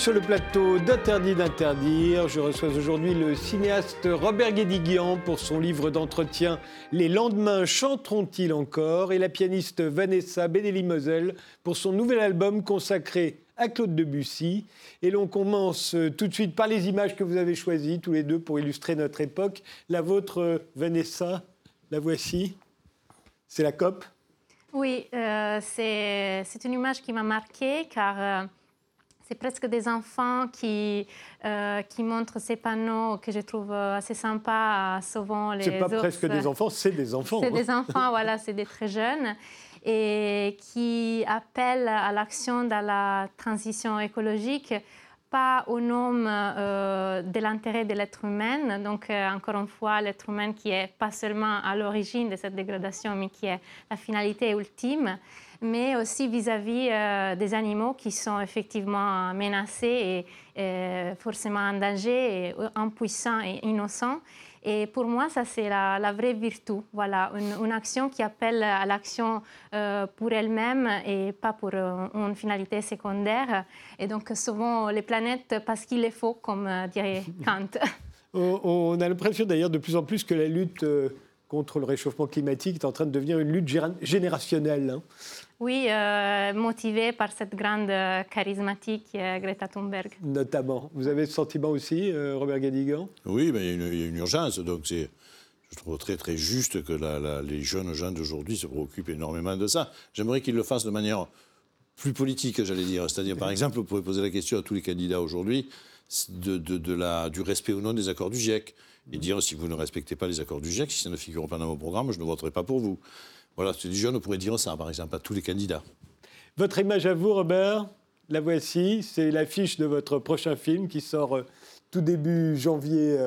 Sur le plateau d'Interdit d'interdire. Je reçois aujourd'hui le cinéaste Robert Guédiguian pour son livre d'entretien Les lendemains chanteront-ils encore? Et la pianiste Vanessa Benelli-Mosel pour son nouvel album consacré à Claude Debussy. Et l'on commence tout de suite par les images que vous avez choisies tous les deux pour illustrer notre époque. La vôtre, Vanessa, la voici. C'est la COP? Oui, euh, c'est une image qui m'a marquée car... Euh, c'est presque des enfants qui, euh, qui montrent ces panneaux que je trouve assez sympas, souvent les C'est pas presque des enfants, c'est des enfants. C'est des enfants, voilà, c'est des très jeunes et qui appellent à l'action dans la transition écologique pas au nom euh, de l'intérêt de l'être humain. Donc, euh, encore une fois, l'être humain qui est pas seulement à l'origine de cette dégradation, mais qui est la finalité ultime, mais aussi vis-à-vis euh, des animaux qui sont effectivement menacés et, forcément en danger, et impuissants et innocents. Et pour moi, ça, c'est la, vraie vertu. Voilà, une, action qui appelle à l'action euh, pour elle-même et pas pour euh, une finalité secondaire. Et donc, souvent, les planètes, parce qu'il est faux, comme euh, dirait Kant. On a l'impression d'ailleurs de plus en plus que la lutte contre le réchauffement climatique est en train de devenir une lutte générationnelle. Hein. Oui, euh, motivée par cette grande euh, charismatique euh, Greta Thunberg. Notamment. Vous avez ce sentiment aussi, Robert Gadigan Oui, mais il, y a une, urgence. Donc c'est, je trouve très très juste que les jeunes gens d'aujourd'hui se préoccupent énormément de ça. J'aimerais qu'ils le fassent de manière plus politique, j'allais dire. C'est-à-dire, par exemple, vous pouvez poser la question à tous les candidats aujourd'hui de, de, la, du respect ou non des accords du GIEC et dire si vous ne respectez pas les accords du GIEC, si ça ne figure pas dans vos programmes, je ne voterai pas pour vous. Voilà, les jeunes pourraient dire ça, par exemple, à tous les candidats. Votre image à vous, Robert, la voici, c'est l'affiche de votre prochain film qui sort euh, tout début janvier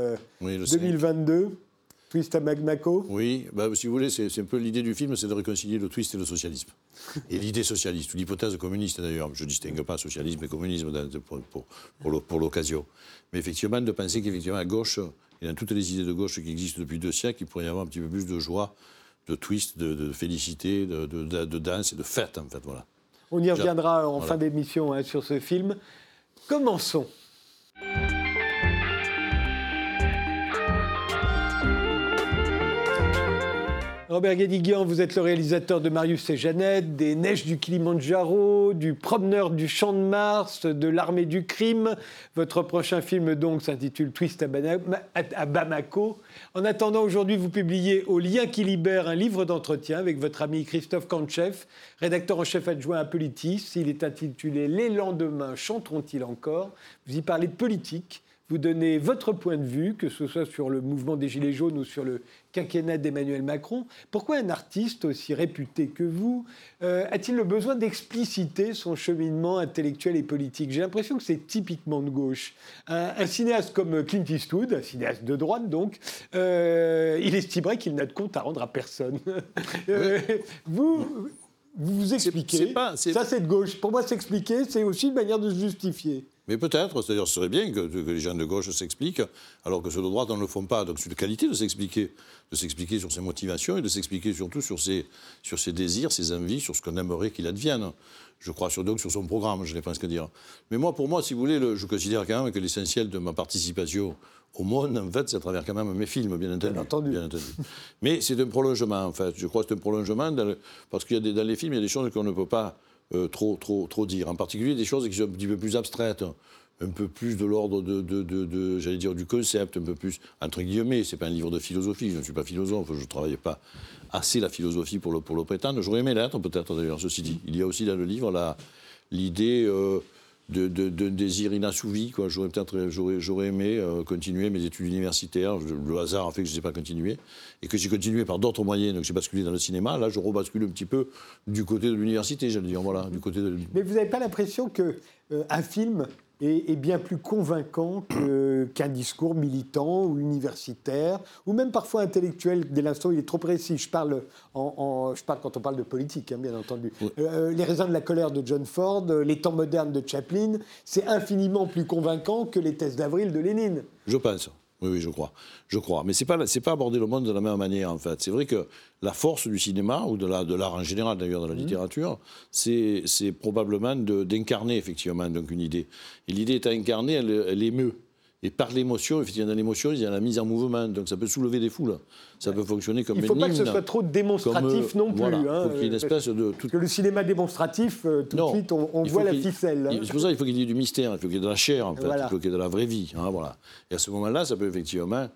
2022. Euh, twist à Magmaco Oui, bah, si vous voulez, c'est un peu l'idée du film, c'est de réconcilier le twist et le socialisme. Et l'idée socialiste, ou l'hypothèse communiste d'ailleurs, je ne distingue pas socialisme et communisme pour, pour l'occasion. Mais effectivement, de penser qu'effectivement, à gauche, et dans toutes les idées de gauche qui existent depuis deux siècles, il pourrait y avoir un petit peu plus de joie, de twist, de, félicité, de, de, danse et de fête, en fait. Voilà. On y reviendra en fin d'émission hein, sur ce film. Commençons. Robert Guédiguian, vous êtes le réalisateur de Marius et Jeannette, des Neiges du Kilimandjaro, du Promeneur du Champ de Mars, de l'Armée du Crime. Votre prochain film donc s'intitule Twist à, Bamako. En attendant, aujourd'hui, vous publiez au Lien qui libère un livre d'entretien avec votre ami Christophe Kantchev, rédacteur en chef adjoint à Politis. Il est intitulé Les lendemains chanteront-ils encore? Vous y parlez de politique vous donnez votre point de vue, que ce soit sur le mouvement des Gilets jaunes ou sur le quinquennat d'Emmanuel Macron. Pourquoi un artiste aussi réputé que vous euh, a-t-il le besoin d'expliciter son cheminement intellectuel et politique? J'ai l'impression que c'est typiquement de gauche. Un, cinéaste comme Clint Eastwood, un cinéaste de droite donc, euh, il estimerait qu'il n'a de compte à rendre à personne. Euh, vous, vous vous expliquez. ça, c'est de gauche. Pour moi, s'expliquer, c'est aussi une manière de se justifier. Mais peut-être, c'est-à-dire ce serait bien que, les gens de gauche s'expliquent, alors que ceux de droite ne le font pas. Donc c'est une qualité de s'expliquer, de s'expliquer sur ses motivations et de s'expliquer surtout sur ses, sur ses désirs, ses envies, sur ce qu'on aimerait qu'il advienne. Je crois sur, donc sur son programme, je n'ai pas ce que dire. Mais moi, pour moi, si vous voulez, je considère quand même que l'essentiel de ma participation au monde, en fait, c'est à travers quand même mes films, bien entendu. Bien entendu. Mais c'est un prolongement, en fait. Je crois que c'est un prolongement, parce qu'il y a dans les films, il y a des choses qu'on ne peut pas euh, trop, trop, trop dire. En particulier des choses qui sont un petit peu plus abstraites, un peu plus de l'ordre de, j'allais dire, du concept, un peu plus, entre guillemets, c'est pas un livre de philosophie, je ne suis pas philosophe, je ne travaille pas assez la philosophie pour le, pour le prétendre. J'aurais aimé l'être, peut-être d'ailleurs, ceci dit. Il y a aussi dans le livre l'idée de, désir inassouvi. Quoi. J'aurais, peut-être, j'aurais, aimé euh, continuer mes études universitaires. le hasard a fait que je n'ai pas continué. Et que j'ai continué par d'autres moyens. Donc j'ai basculé dans le cinéma. Là, je rebascule un petit peu du côté de l'université, j'allais dire. Voilà, du côté de... Mais vous n'avez pas l'impression qu'un euh, un film est, bien plus convaincant qu'un discours militant ou universitaire, ou même parfois intellectuel. Dès l'instant, il est trop précis. Je parle, en, je parle quand on parle de politique, hein, bien entendu. Euh, les raisins de la colère de John Ford, les temps modernes de Chaplin, c'est infiniment plus convaincant que les thèses d'avril de Lénine. Je pense. Oui, oui, je crois. Je crois. Mais ce n'est pas, pas aborder le monde de la même manière, en fait. C'est vrai que la force du cinéma, ou de l'art de en général, d'ailleurs, de la mmh. littérature, c'est probablement d'incarner, effectivement, donc une idée. Et l'idée est à incarner, elle, elle émeut. Et par l'émotion, effectivement, dans l'émotion, il y a la mise en mouvement. Donc ça peut soulever des foules. Ça peut fonctionner comme Il ne faut pas que ce soit trop démonstratif euh, non plus. Hein, faut une espèce de. Parce que le cinéma démonstratif, euh, tout de suite, on, voit la ficelle. Hein. C'est pour ça qu'il faut qu'il y ait du mystère, il faut qu'il y ait de la chair, en fait. Il faut qu'il y ait de la vraie vie. Hein, voilà. Et à ce moment-là, ça peut effectivement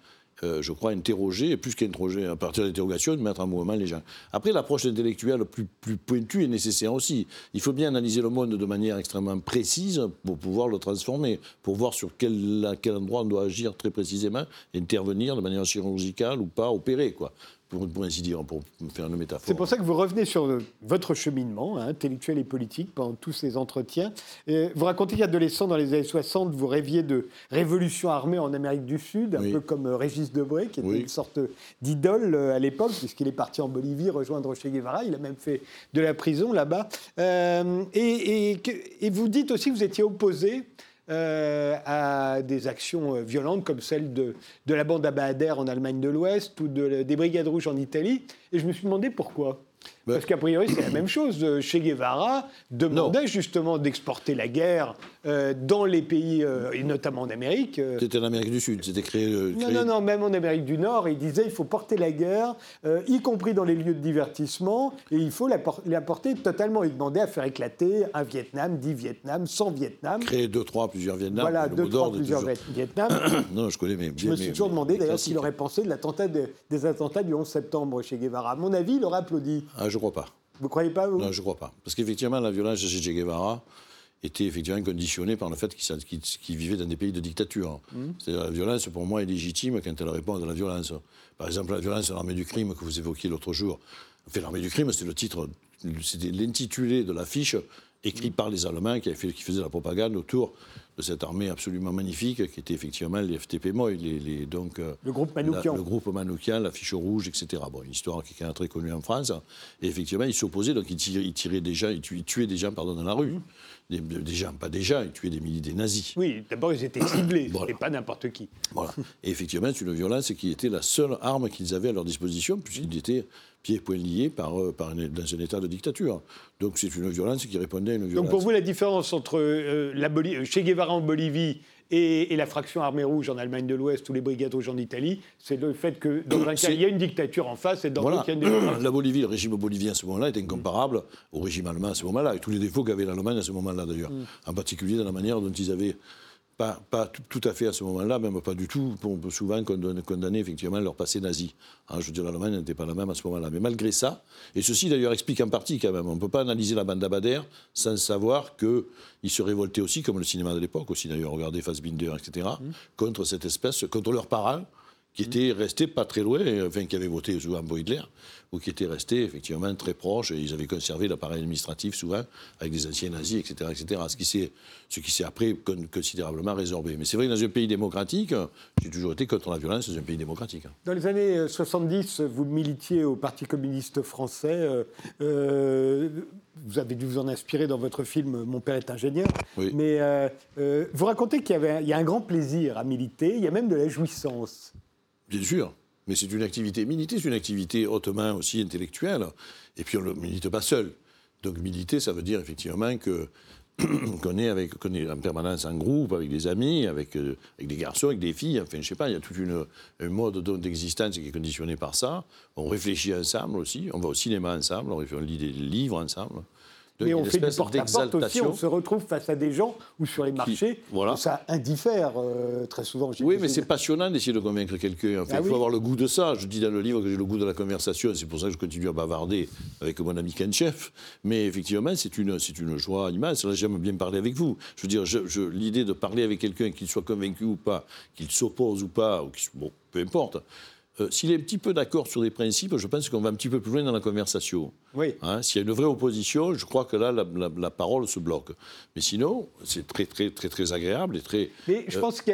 euh, je crois, interroger, et plus qu'interroger, à partir de l'interrogation, de mettre en mouvement les gens. Après, l'approche intellectuelle plus, plus pointue est nécessaire aussi. Il faut bien analyser le monde de manière extrêmement précise pour pouvoir le transformer, pour voir sur quel, quel endroit on doit agir très précisément, intervenir de manière chirurgicale ou pas, opérer. Quoi pour, ainsi dire, pour faire une métaphore. C'est pour ça que vous revenez sur votre cheminement hein, intellectuel et politique pendant tous ces entretiens. vous racontez qu'adolescent, dans les années 60, vous rêviez de révolution armée en Amérique du Sud, un peu comme euh, Régis Debray, qui était une sorte d'idole euh, à l'époque, puisqu'il est parti en Bolivie rejoindre Che Guevara. Il a même fait de la prison là-bas. Euh, et, et, vous dites aussi que vous étiez opposé euh, à des actions euh, violentes comme celle de, de la bande Abader en Allemagne de l'Ouest ou de, des Brigades Rouges en Italie. Et je me suis demandé pourquoi. Parce qu'a priori, c'est la même chose. Che Guevara demandait justement d'exporter la guerre euh, dans les pays, euh, et notamment en Amérique. Euh. C'était en Amérique du Sud, c'était créé, Non, non, non, même en Amérique du Nord, il disait il faut porter la guerre, y compris dans les lieux de divertissement, et il faut la, porter totalement. Il demandait à faire éclater un Vietnam, dix Vietnam, 100 Vietnam. Créer deux, trois, plusieurs Vietnam. Voilà, deux, trois, plusieurs Vietnam. non, je connais, mais Je me suis toujours demandé d'ailleurs s'il aurait pensé de l'attentat des attentats du 11 septembre chez Guevara. À mon avis, il aurait applaudi. Ah, je crois pas. Vous croyez pas, vous? Non, je ne crois pas. Parce qu'effectivement, la violence de Che Guevara était effectivement conditionnée par le fait qu'il vivait dans des pays de dictature. Mmh. C'est-à-dire la violence, pour moi, est légitime quand elle répond à la violence. Par exemple, la violence l'armée du crime que vous évoquiez l'autre jour. Enfin, l'armée du crime, c'est le titre, c'était l'intitulé de l'affiche écrit par les Allemands qui, fait, qui faisaient la propagande autour de cette armée absolument magnifique qui était effectivement les FTP les, donc, euh, le groupe Manoukian. le groupe Manoukian, la fiche rouge, etc. Bon, une histoire qui est très connue en France. Et effectivement, ils s'opposaient, donc ils tiraient, déjà, ils tuaient, des gens pardon, dans la rue. Des, gens, pas déjà, ils tuaient des, des nazis. Oui, d'abord ils étaient ciblés, et pas n'importe qui. Voilà. Et effectivement, c'est une violence qui était la seule arme qu'ils avaient à leur disposition, puisqu'ils étaient pieds et poings liés par, euh, dans un état de dictature. Donc c'est une violence qui répondait à une violence. Donc pour vous, la différence entre euh, la Che Guevara en Bolivie et, la fraction armée rouge en Allemagne de l'Ouest ou les brigades rouges en Italie, c'est le fait que dans un cas, il y a une dictature en face et dans l'autre, il y a une La Bolivie, le régime bolivien à ce moment-là est incomparable au régime allemand à ce moment-là, et tous les défauts qu'avait l'Allemagne à ce moment-là d'ailleurs, mm. en particulier dans la manière dont ils avaient pas, pas tout, à fait à ce moment-là, même pas du tout. On peut souvent condamner effectivement leur passé nazi. Hein, je veux dire, l'Allemagne n'était pas la même à ce moment-là. Mais malgré ça, et ceci d'ailleurs explique en partie quand même, on ne peut pas analyser la bande d'Abader sans savoir qu'ils se révoltaient aussi, comme le cinéma de l'époque aussi d'ailleurs, regardez Fassbinder, etc., mmh. contre cette espèce, contre leurs parents, qui étaient restés pas très loin, enfin qui avaient voté souvent pour Hitler, ou qui étaient restés effectivement très proches, et ils avaient conservé l'appareil administratif souvent, avec des anciens nazis, etc. etc. ce qui s'est, ce qui s'est après considérablement résorbé. Mais c'est vrai que dans un pays démocratique, j'ai toujours été contre la violence dans un pays démocratique. Dans les années 70, vous militiez au Parti communiste français. Euh, euh, vous avez dû vous en inspirer dans votre film Mon père est ingénieur. Mais euh, vous racontez qu'il y, avait, il y a un grand plaisir à militer, il y a même de la jouissance. Bien sûr. Mais c'est une activité, militer, c'est une activité hautement aussi intellectuelle. Et puis on ne milite pas seul. Donc militer, ça veut dire effectivement que qu'on est, avec, en permanence en groupe, avec des amis, avec, euh, avec des garçons, avec des filles, enfin, je sais pas, il y a tout un mode d'existence qui est conditionné par ça. On réfléchit ensemble aussi, on va au cinéma ensemble, on lit des livres ensemble. Mais on fait du porte-à-porte aussi, on se retrouve face à des gens ou sur les marchés, ça indiffère euh, très souvent. Oui, mais c'est passionnant d'essayer de convaincre quelqu'un. Ah il faut avoir le goût de ça. Je dis dans le livre que j'ai le goût de la conversation, c'est pour ça que je continue à bavarder avec mon ami Ken Chef. Mais effectivement, c'est une, une joie immense. J'aime bien parler avec vous. Je veux dire, je, l'idée de parler avec quelqu'un, qu'il soit convaincu ou pas, qu'il s'oppose ou pas, ou bon, peu importe. Euh, s'il est un petit peu d'accord sur des principes, je pense qu'on va un petit peu plus loin dans la conversation. Oui. Hein, s'il y a une vraie opposition, je crois que là, la, parole se bloque. Mais sinon, c'est très, très, très, très agréable et très. Mais je euh, pense que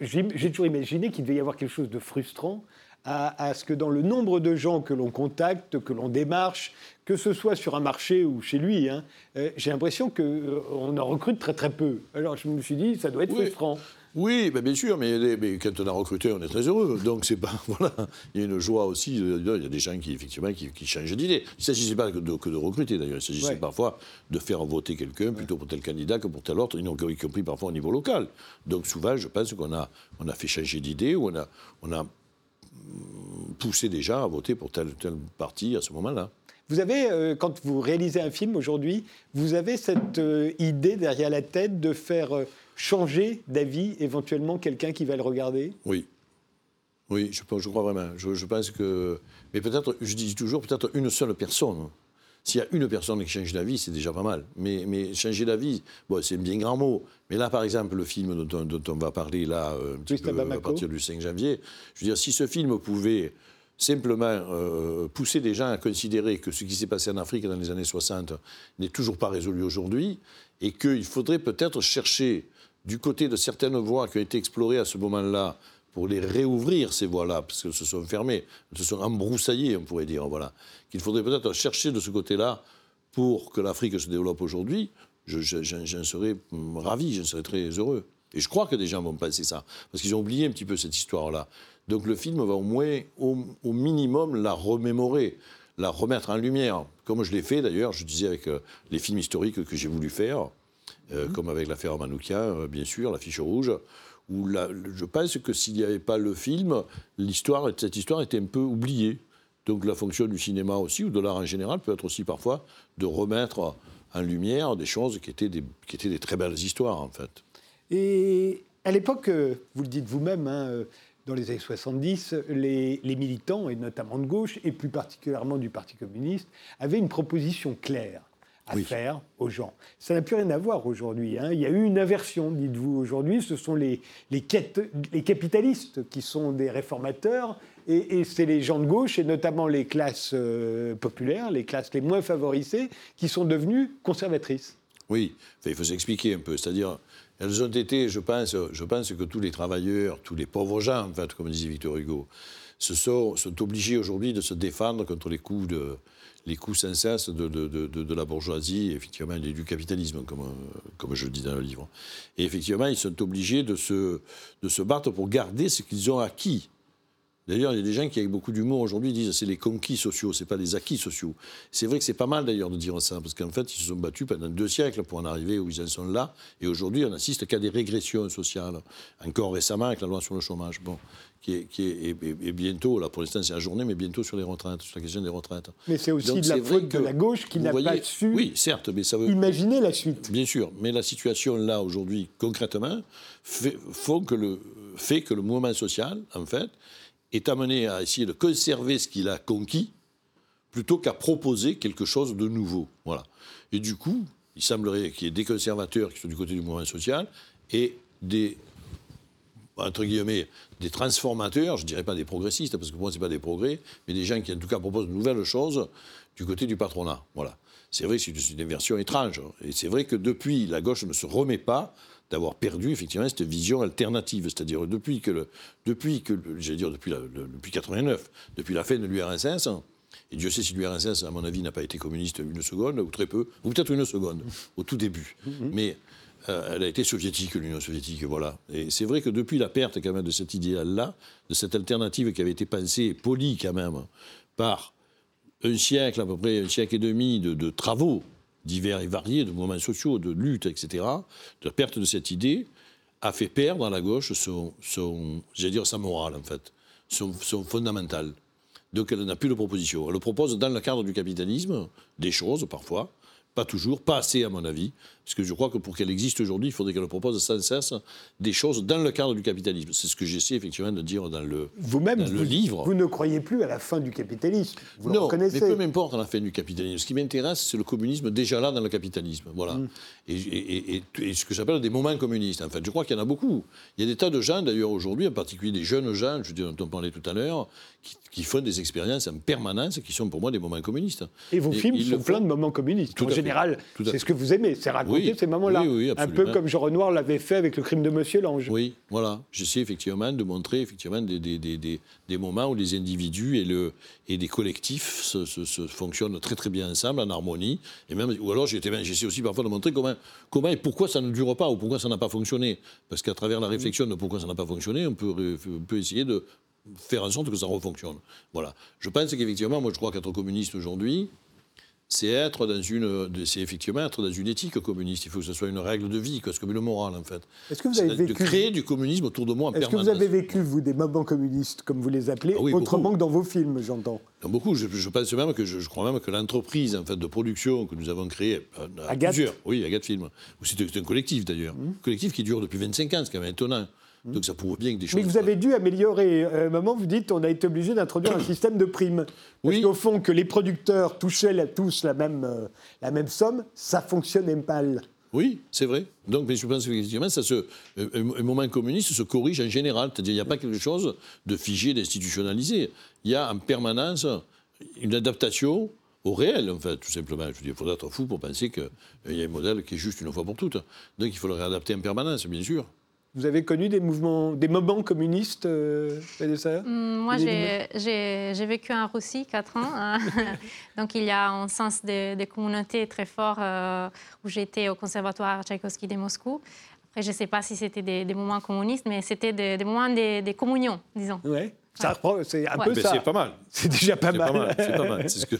j'ai toujours imaginé qu'il devait y avoir quelque chose de frustrant à, ce que dans le nombre de gens que l'on contacte, que l'on démarche, que ce soit sur un marché ou chez lui, hein, euh, j'ai l'impression qu'on en recrute très très peu. Alors je me suis dit, ça doit être frustrant. Oui, ben bien sûr, mais, quand on a recruté, on est très heureux. Donc c'est pas voilà, il y a une joie aussi. Il y a des gens qui effectivement qui, changent d'idée. Il ne s'agissait pas que de, que de recruter d'ailleurs. Il s'agissait parfois de faire voter quelqu'un plutôt pour tel candidat que pour tel autre, y compris parfois au niveau local. Donc souvent, je pense qu'on a on a fait changer d'idée ou on a on a poussé déjà à voter pour tel tel parti à ce moment-là. Vous avez, euh, quand vous réalisez un film aujourd'hui, vous avez cette euh, idée derrière la tête de faire euh, changer d'avis éventuellement quelqu'un qui va le regarder? Oui. Oui, je, je crois vraiment. Je, pense que. Mais peut-être, je dis toujours, peut-être une seule personne. S'il y a une personne qui change d'avis, c'est déjà pas mal. Mais, mais changer d'avis, bon, c'est un bien grand mot. Mais là, par exemple, le film dont, dont on va parler là, un petit peu, à partir du 5 janvier, je veux dire, si ce film pouvait simplement euh, pousser des gens à considérer que ce qui s'est passé en Afrique dans les années 60 n'est toujours pas résolu aujourd'hui et qu'il faudrait peut-être chercher du côté de certaines voies qui ont été explorées à ce moment-là pour les réouvrir, ces voies-là, parce qu'elles se sont fermées, se sont embroussaillées, on pourrait dire, voilà. Qu'il faudrait peut-être chercher de ce côté-là pour que l'Afrique se développe aujourd'hui, j'en serais ravi, j'en serais très heureux. Et je crois que des gens vont penser ça, parce qu'ils ont oublié un petit peu cette histoire-là. Donc le film va au moins, au, minimum, la remémorer, la remettre en lumière, comme je l'ai fait d'ailleurs, je disais avec euh, les films historiques que j'ai voulu faire, euh, mhm. comme avec l'affaire Manoukia, euh, bien sûr, La Fiche Rouge, où je pense que s'il n'y avait pas le film, l'histoire, cette histoire était un peu oubliée. Donc la fonction du cinéma aussi, ou de l'art en général, peut être aussi parfois de remettre en lumière des choses qui étaient des, qui étaient des très belles histoires, en fait. Et à l'époque, vous le dites vous-même, hein, dans les années 70, les, militants, et notamment de gauche, et plus particulièrement du Parti communiste, avaient une proposition claire à faire aux gens. Ça n'a plus rien à voir aujourd'hui. Hein. Il y a eu une aversion, dites-vous, aujourd'hui. Ce sont les, les, les, capitalistes qui sont des réformateurs, et, c'est les gens de gauche, et notamment les classes euh, populaires, les classes les moins favorisées, qui sont devenues conservatrices. Oui, il faut s'expliquer un peu. C'est-à-dire, elles ont été, je pense, je pense que tous les travailleurs, tous les pauvres gens, en fait, comme disait Victor Hugo, se sont, sont obligés aujourd'hui de se défendre contre les coups, de, les coups sans cesse de, de, de, la bourgeoisie, effectivement, et du capitalisme, comme, comme je le dis dans le livre. Et effectivement, ils sont obligés de se, de se battre pour garder ce qu'ils ont acquis. D'ailleurs, il y a des gens qui, avec beaucoup d'humour aujourd'hui, disent que c'est les conquis sociaux, c'est pas les acquis sociaux. C'est vrai que c'est pas mal d'ailleurs de dire ça, parce qu'en fait, ils se sont battus pendant deux siècles pour en arriver où ils en sont là, et aujourd'hui, on assiste qu'à des régressions sociales. Encore récemment, avec la loi sur le chômage, bon, qui est, qui est et, bientôt, là pour l'instant c'est la journée, mais bientôt sur les retraites, sur la question des retraites. Mais c'est aussi de la faute de la gauche qui n'a pas su oui, certes, mais ça veut, imaginer la suite. Bien sûr, mais la situation là aujourd'hui, concrètement, fait, que le, fait que le mouvement social, en fait, est amené à essayer de conserver ce qu'il a conquis plutôt qu'à proposer quelque chose de nouveau. Voilà. Et du coup, il semblerait qu'il y ait des conservateurs qui sont du côté du mouvement social et des entre guillemets, des transformateurs, je ne dirais pas des progressistes, parce que pour moi, ce n'est pas des progrès, mais des gens qui, en tout cas, proposent de nouvelles choses du côté du patronat. Voilà. C'est vrai que c'est une version étrange. Et c'est vrai que depuis, la gauche ne se remet pas d'avoir perdu effectivement cette vision alternative. C'est-à-dire depuis que, le, depuis que j'allais dire depuis, la, depuis 89, depuis la fin de l'URSS, et Dieu sait si l'URSS, à mon avis, n'a pas été communiste une seconde, ou très peu, ou peut-être une seconde, au tout début. Mais euh, elle a été soviétique, l'Union soviétique, voilà. Et c'est vrai que depuis la perte quand même de cet idéal-là, de cette alternative qui avait été pensée, polie quand même, par un siècle, à peu près un siècle et demi de travaux divers et variés, de mouvements sociaux, de lutte, etc., de la perte de cette idée, a fait perdre à la gauche son, son dire, sa morale, en fait, son, son fondamental. Donc elle n'a plus de proposition. Elle propose dans le cadre du capitalisme des choses, parfois, pas toujours, pas assez à mon avis, parce que je crois que pour qu'elle existe aujourd'hui, il faudrait qu'elle propose sans cesse des choses dans le cadre du capitalisme. C'est ce que j'essaie effectivement de dire dans le, Vous-même, le livre. Vous ne croyez plus à la fin du capitalisme. Vous non, mais peu m'importe la fin du capitalisme. Ce qui m'intéresse, c'est le communisme déjà là dans le capitalisme. Voilà. Mm. Et, ce que j'appelle des moments communistes. En fait, je crois qu'il y en a beaucoup. Il y a des tas de gens, d'ailleurs, aujourd'hui, en particulier des jeunes gens, je dis, dont on parlait tout à l'heure, qui, font des expériences en permanence qui sont pour moi des moments communistes. Et vos films sont plein de moments communistes. Tout fait. général, c'est ce que vous aimez, c'est raconter ces moments-là. un peu comme Jean Renoir l'avait fait avec le crime de Monsieur Lange. Oui, voilà. J'essaie effectivement de montrer effectivement des, des, des, des, moments où les individus et, le, et des collectifs se, se, fonctionnent très très bien ensemble, en harmonie. Et même, ou alors j'essaie aussi parfois de montrer comment, comment et pourquoi ça ne dure pas ou pourquoi ça n'a pas fonctionné. Parce qu'à travers la réflexion de pourquoi ça n'a pas fonctionné, on peut, on peut essayer de faire en sorte que ça refonctionne. Voilà. Je pense qu'effectivement, moi je crois qu'être communiste aujourd'hui, c'est être dans une, c'est effectivement être dans une éthique communiste. Il faut que ce soit une règle de vie, comme une morale en fait. Est-ce que vous avez vécu... de créer du communisme autour de moi en Est-ce que vous avez vécu vous des moments communistes comme vous les appelez, ah autrement que dans vos films, j'entends? Beaucoup. Je, pense même que je, crois même que l'entreprise en fait de production que nous avons créée, euh, Agathe. plusieurs, oui, Agathe Film, c'est un collectif d'ailleurs, mmh. collectif qui dure depuis 25 ans, c'est quand même étonnant. Mmh. Donc ça prouve bien que des choses. Mais vous avez dû améliorer. À un moment, vous dites on a été obligé d'introduire un système de primes. Parce oui. qu'au fond, que les producteurs touchaient tous la même, euh, la même somme, ça fonctionnait mal. Oui, c'est vrai. Donc, mais je pense qu'effectivement, ça se, un, moment communiste se corrige en général. C'est-à-dire, il n'y a pas quelque chose de figé, d'institutionnalisé. Il y a en permanence une adaptation au réel, en fait, tout simplement. Je veux dire, il faudrait être fou pour penser qu'il y a un modèle qui est juste une fois pour toutes. Donc, il faut le réadapter en permanence, bien sûr. Vous avez connu des mouvements, des moments communistes, euh, mm, Moi, j'ai vécu en Russie quatre ans. Hein. Donc, il y a un sens de, communauté très fort euh, où j'étais au conservatoire Tchaïkovski de Moscou. Après, je ne sais pas si c'était des, moments communistes, mais c'était des, moments de, de, communion, disons. Oui, c'est un peu ça. C'est pas mal. C'est déjà pas mal. C'est pas mal. Ce que...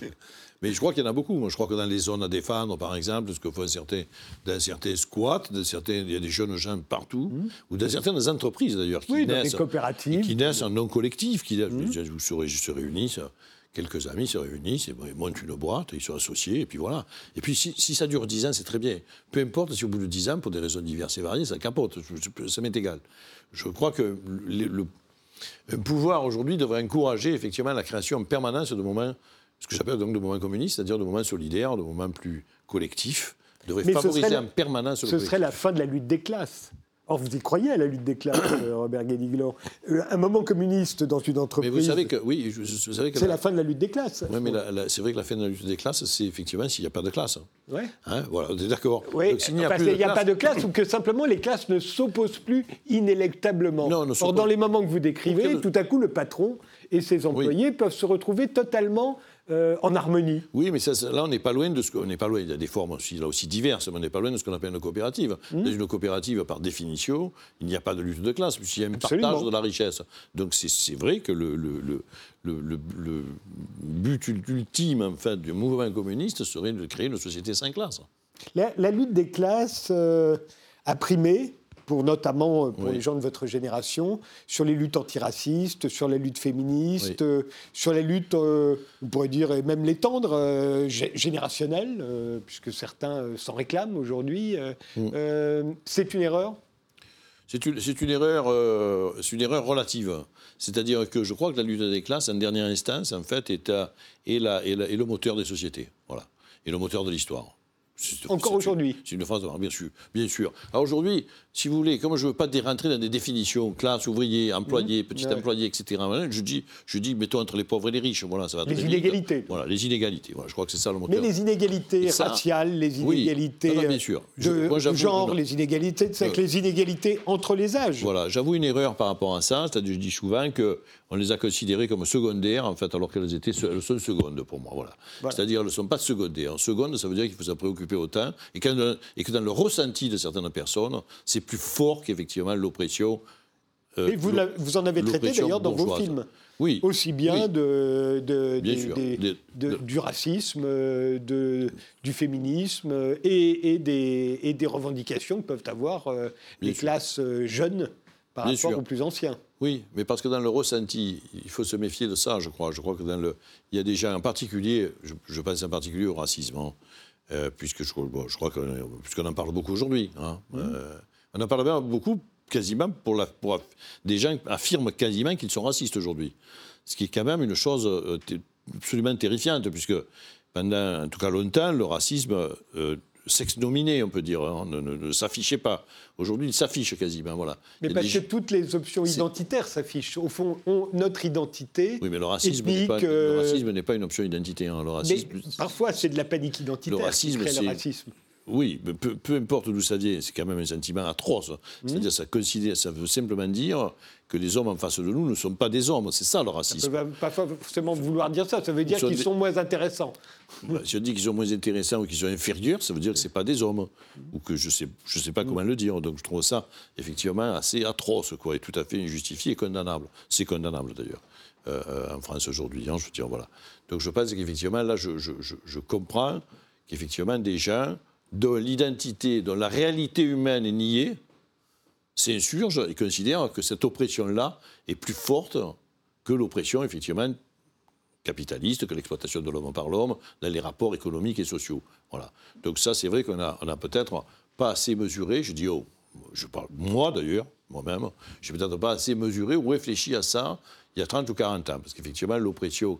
Mais je crois qu'il y en a beaucoup. Moi, je crois que dans les zones à défendre, par exemple, ce que font certains, dans certains squats, certains, il y a des jeunes gens partout, mmh. ou dans certaines entreprises d'ailleurs, qui, naissent, coopératives. qui naissent en non collectif. Qui, mmh. Vous serez, se réunissent, quelques amis se réunissent, et ils montent une boîte, ils sont associés, et puis voilà. Et puis si, ça dure 10 ans, c'est très bien. Peu importe si au bout de 10 ans, pour des raisons diverses et variées, ça capote, ça m'est égal. Je crois que le, pouvoir aujourd'hui devrait encourager effectivement la création en permanence de moments ce que j'appelle donc de moments communistes, c'est-à-dire de moments solidaires, de moments plus collectifs, devrait favoriser en permanence le Ce serait la fin de la lutte des classes. Or, vous y croyez à la lutte des classes, euh, Robert Guédiglor. Euh, un moment communiste dans une entreprise. Mais vous savez que, oui, vous savez que. C'est la fin de la lutte des classes. Oui, mais c'est vrai que la fin de la lutte des classes, c'est effectivement s'il n'y a pas de classe. Oui. Hein, voilà, d'accord. Oui, parce qu'il n'y a, pas de classe ou que simplement les classes ne s'opposent plus inélectablement. Non, Or, dans les moments que vous décrivez, tout à coup, le patron et ses employés peuvent se retrouver totalement euh, en harmonie. Oui, mais ça, là, on n'est pas loin de ce qu'on n'est pas loin. Il y a des formes aussi, là aussi diverses, mais on n'est pas loin de ce qu'on appelle une coopérative. Mmh. Dans une coopérative, par définition, il n'y a pas de lutte de classe, puisqu'il y a un partage de la richesse. Donc c'est vrai que le, le, le, le, but ultime en fait, du mouvement communiste serait de créer une société sans classe. La, lutte des classes euh, a primé pour notamment euh, pour les gens de votre génération, sur les luttes antiracistes, sur la lutte féministe, euh, sur la lutte, euh, on pourrait dire, et même l'étendre, générationnelle, puisque certains s'en réclament aujourd'hui. Mm. c'est une erreur? C'est une, une, erreur, une erreur relative. C'est-à-dire que je crois que la lutte des classes, en dernière instance, en fait, est, est, la, est, est le moteur des sociétés. Voilà. Et le moteur de l'histoire. Encore aujourd'hui C'est une phrase, bien sûr. Bien sûr. Alors aujourd'hui, si vous voulez, comme je ne veux pas rentrer dans des définitions, classe, ouvrier, employé, mmh. petit employé, etc., je dis, je dis, mettons entre les pauvres et les riches. Voilà, ça va les inégalités. Voilà, les inégalités. Voilà, je crois que c'est ça le moteur. Mais les inégalités raciales, les inégalités bien sûr. de genre, les inégalités, c'est que les inégalités entre les âges. Voilà, j'avoue une erreur par rapport à ça. C'est-à-dire, je dis souvent que on les a considérées comme secondaires, en fait, alors qu'elles étaient, elles sont secondes pour moi. Voilà. C'est-à-dire, elles ne sont pas secondaires. En seconde, ça veut dire qu'il faut s'en préoccuper autant, et, et que dans le ressenti de certaines personnes, c'est plus fort qu'effectivement l'oppression. Euh, et vous, vous, en avez traité d'ailleurs dans vos films. Oui. Aussi bien, De, du racisme, de, du féminisme et, et, des, et des revendications que peuvent avoir euh, les classes euh, jeunes par rapport aux plus anciens. Oui, mais parce que dans le ressenti, il faut se méfier de ça, je crois. Je crois que dans le, il y a déjà en particulier, je, pense en particulier au racisme, hein, euh, puisque je, je crois qu'on en parle beaucoup aujourd'hui. Hein, euh, on en parle beaucoup, quasiment, pour, la, pour des gens affirment quasiment qu'ils sont racistes aujourd'hui. Ce qui est quand même une chose euh, absolument terrifiante, puisque pendant, en tout cas longtemps, le racisme sexe nominé, on peut dire, hein, ne, s'affichait pas. Aujourd'hui, il s'affiche quasiment, voilà. Mais parce que toutes les options identitaires s'affichent. Au fond, notre identité. Oui, mais le racisme n'est pas, euh, pas, une option identité. Hein. Le racisme, parfois, c'est de la panique identitaire. Le racisme, c'est le racisme. Oui, mais peu, importe d'où ça vient, c'est quand même un sentiment atroce. C'est-à-dire, ça, ça veut simplement dire que les hommes en face de nous ne sont pas des hommes. C'est ça le racisme. Ça ne veut pas forcément vouloir dire ça. Ça veut dire qu'ils sont moins intéressants. si on dit qu'ils sont moins intéressants ou qu'ils sont inférieurs, ça veut dire que ce pas des hommes. Ou que je ne sais, je sais pas comment le dire. Donc je trouve ça effectivement assez atroce quoi, et tout à fait injustifié et condamnable. C'est condamnable d'ailleurs. Euh, euh, en France aujourd'hui. Hein, je veux dire, voilà. Donc je pense qu'effectivement, là, je, je, je comprends qu'effectivement, des gens dont l'identité, dont la réalité humaine est niée, s'insurgent et considèrent que cette oppression-là est plus forte que l'oppression, effectivement, capitaliste, que l'exploitation de l'homme par l'homme dans les rapports économiques et sociaux. Voilà. Donc ça, c'est vrai qu'on a, on a peut-être pas assez mesuré, je dis, oh, je parle, moi d'ailleurs, moi-même, je n'ai peut-être pas assez mesuré ou réfléchi à ça il y a 30 ou 40 ans, parce qu'effectivement, l'oppression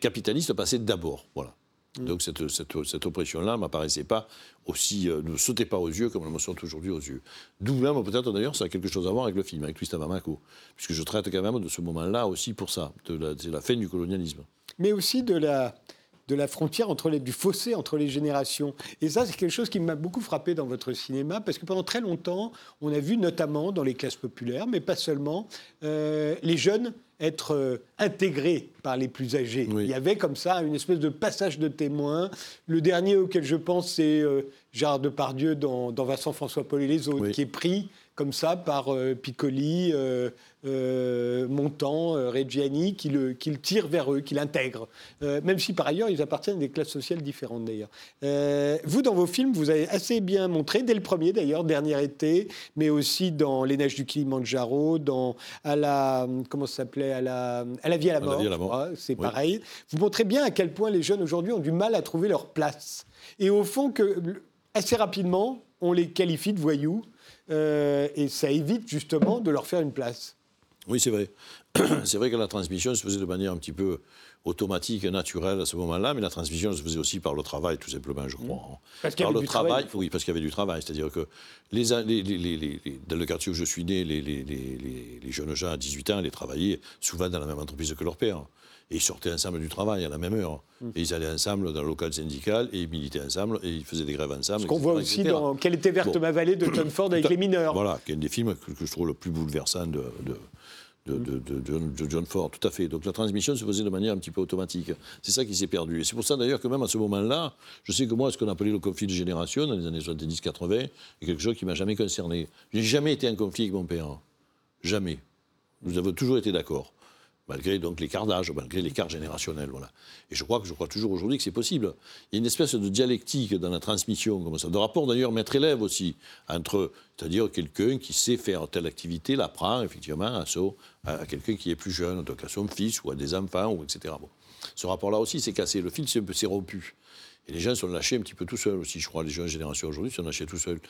capitaliste passait d'abord. Voilà. Mm. Donc cette, cette, oppression-là ne m'apparaissait pas aussi, euh, ne sautait pas aux yeux comme elle me saute aujourd'hui aux yeux. D'où même, peut-être d'ailleurs, ça a quelque chose à voir avec le film, avec Christophe Mako, puisque je traite quand même de ce moment-là aussi pour ça, de la, la fin du colonialisme. Mais aussi de la, de la frontière entre les, du fossé entre les générations. Et ça, c'est quelque chose qui m'a beaucoup frappé dans votre cinéma, parce que pendant très longtemps, on a vu notamment dans les classes populaires, mais pas seulement, euh, les jeunes être euh, intégrés par les plus âgés. Il y avait comme ça une espèce de passage de témoins. Le dernier auquel je pense, c'est euh, Gérard Depardieu dans, dans Vincent François-Paul et les autres, qui est pris comme ça par euh, Piccoli, euh, euh, Montand, Reggiani, qui le, qui le tire vers eux, qui l'intègrent. même si par ailleurs ils appartiennent à des classes sociales différentes d'ailleurs. vous, dans vos films, vous avez assez bien montré, dès le premier d'ailleurs, Dernier été, mais aussi dans Les Neiges du Kilimanjaro, dans à la, comment ça s'appelait, à la, à la vie à la mort. C'est pareil. Vous montrez bien à quel point les jeunes aujourd'hui ont du mal à trouver leur place. Et au fond, que assez rapidement, on les qualifie de voyous. Euh, et ça évite justement de leur faire une place. Oui, c'est vrai. c'est vrai que la transmission se faisait de manière un petit peu automatique et naturelle à ce moment-là, mais la transmission se faisait aussi par le travail, tout simplement, je crois. Mmh. Parce qu'il y avait du travail, Oui, parce qu'il y avait du travail. C'est-à-dire que les, dans le quartier où je suis né, les, jeunes gens à 18 ans allaient travailler souvent dans la même entreprise que leur père. Et ils sortaient ensemble du travail à la même heure. Mmh. Et ils allaient ensemble dans le local syndical et ils militaient ensemble et ils faisaient des grèves ensemble. Ce qu'on voit aussi dans Quelle était verte ma vallée de Tom Ford avec les mineurs. Voilà, qui est un des films que, je trouve le plus bouleversant de, de, de, John Ford, tout à fait. Donc la transmission se faisait de manière un petit peu automatique. C'est ça qui s'est perdu. Et c'est pour ça d'ailleurs que même à ce moment-là, je sais que moi, ce qu'on appelait le conflit de génération dans les années 70-80 est quelque chose qui m'a jamais concerné. J'ai jamais été en conflit avec mon père. Jamais. Nous avons toujours été d'accord malgré donc l'écart d'âge, malgré l'écart générationnel. Voilà. Et je crois que je crois toujours aujourd'hui que c'est possible. Il y a une espèce de dialectique dans la transmission, comme ça, de rapport d'ailleurs maître-élève aussi, entre, c'est-à-dire quelqu'un qui sait faire telle activité, l'apprend effectivement à, quelqu'un qui est plus jeune, donc à son fils ou à des enfants, ou etc. Bon. Ce rapport-là aussi s'est cassé, le fil s'est rompu. Et les gens sont lâchés un petit peu tout seuls aussi, je crois. Les jeunes générations aujourd'hui sont lâchés tout seuls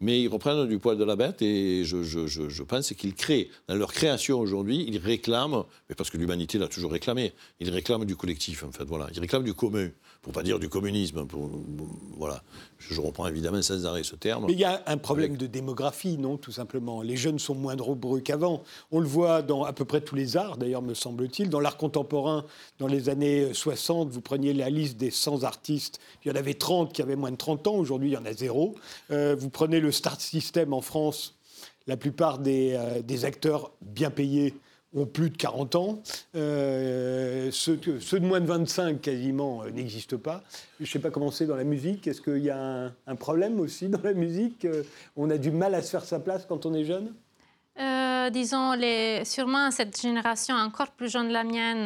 mais ils reprennent du poil de la bête et je, je, je, pense qu'ils créent, dans leur création aujourd'hui, ils réclament, mais parce que l'humanité l'a toujours réclamé, ils réclament du collectif en fait, voilà, ils réclament du commun, pour pas dire du communisme, pour, voilà. Je, reprends évidemment sans arrêt ce terme. Mais il y a un problème de démographie, non, tout simplement. Les jeunes sont moins nombreux qu'avant. On le voit dans à peu près tous les arts, d'ailleurs, me semble-t-il. Dans l'art contemporain, dans les années 60, vous preniez la liste des 100 artistes, il y en avait 30 qui avaient moins de 30 ans, aujourd'hui il y en a zéro. Euh, vous prenez le Start System en France, la plupart des, euh, des acteurs bien payés ont plus de 40 ans. Euh, ceux, de moins de 25 quasiment euh, n'existent pas. Je ne sais pas comment c'est dans la musique. Est-ce qu'il y a un, problème aussi dans la musique On a du mal à se faire sa place quand on est jeune? Disons, les, sûrement cette génération encore plus jeune de la mienne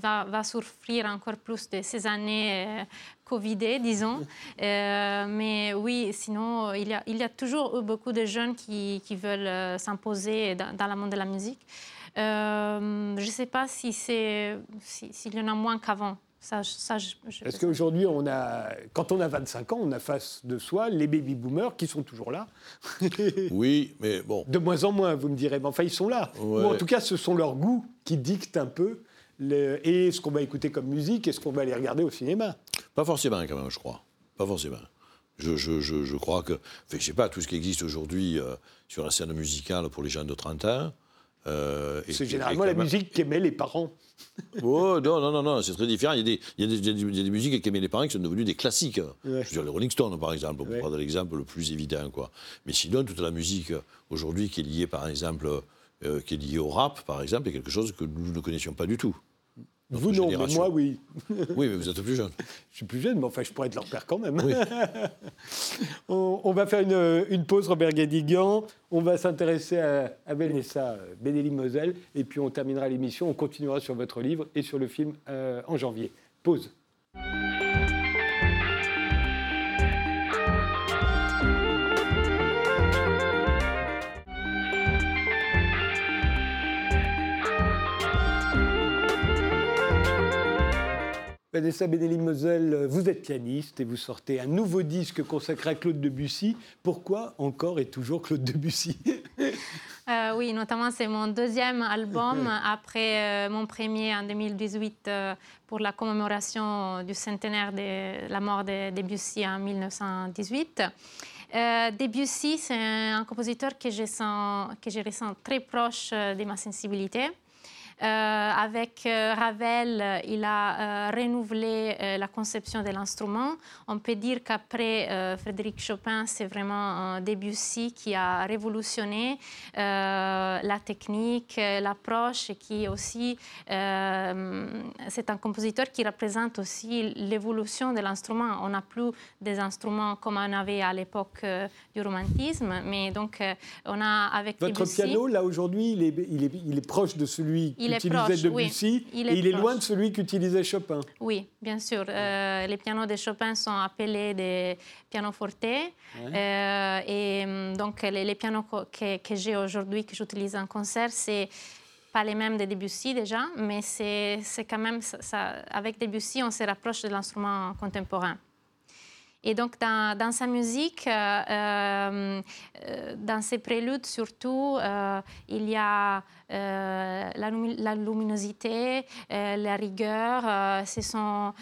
va, souffrir encore plus de ces années Covidées, disons. mais oui, sinon, il y, a, il y a toujours beaucoup de jeunes qui, qui veulent s'imposer dans, dans, le monde de la musique. Euh, je ne sais pas si c'est s'il y en a moins qu'avant. Ça, ça, Parce qu'aujourd'hui, on a, quand on a 25 ans, on a face de soi les baby boomers qui sont toujours là. oui, mais bon. De moins en moins, vous me direz, mais enfin, ils sont là. Ou en tout cas, ce sont leurs goûts qui dictent un peu le, et ce qu'on va écouter comme musique et ce qu'on va aller regarder au cinéma. Pas forcément, quand même, je crois. Pas forcément. Je, je, je, crois que, je sais pas, tout ce qui existe aujourd'hui sur la scène musicale pour les jeunes de 30 ans. c'est généralement la musique qu'aimaient les parents. oh, non, non, non, non c'est très différent. Il y, a des, il, y a des, il y a des musiques qu'aimaient les parents qui sont devenues des classiques. Je veux dire, les Rolling Stones, par exemple, pour prendre l'exemple le plus évident. Quoi. Mais sinon, toute la musique aujourd'hui qui est liée, par exemple, qui est liée au rap, par exemple, est quelque chose que nous ne connaissions pas du tout. Vous non, mais moi oui. oui, mais vous êtes plus jeune. Je suis plus jeune, mais enfin je pourrais être leur père quand même. on, va faire une, une pause, Robert Guédiguian. On va s'intéresser à, à, Vanessa Benelli-Moselle. Et puis on terminera l'émission. On continuera sur votre livre et sur le film euh, en janvier. Pause. Vanessa Benelli-Moselle, vous êtes pianiste et vous sortez un nouveau disque consacré à Claude Debussy. Pourquoi encore et toujours Claude Debussy euh, Oui, notamment c'est mon deuxième album après euh, mon premier en 2018 euh, pour la commémoration du centenaire de la mort de Debussy en 1918. Debussy, c'est un compositeur que je, sens, que je ressens très proche de ma sensibilité. Euh, avec euh, Ravel, euh, il a renouvelé la conception de l'instrument. On peut dire qu'après Frédéric Chopin, c'est vraiment Debussy qui a révolutionné la technique, l'approche et qui aussi, c'est un compositeur qui représente aussi l'évolution de l'instrument. On n'a plus des instruments comme on avait à l'époque du romantisme, mais donc on a avec Votre piano, là aujourd'hui, il est, il, est, il est, proche de celui Debussy il est, il est loin de celui qu'utilisait Chopin. Oui, bien sûr. Euh, les pianos de Chopin sont appelés des pianos forte. Euh, et mm, donc, les, pianos que, que j'ai aujourd'hui, que j'utilise en concert, c'est pas les mêmes de Debussy déjà, mais c'est quand même, ça, avec Debussy, on se rapproche de l'instrument contemporain. Et donc, dans, sa musique, euh, euh, dans ses préludes surtout, euh, il y a la, luminosité, la rigueur. ce, sont,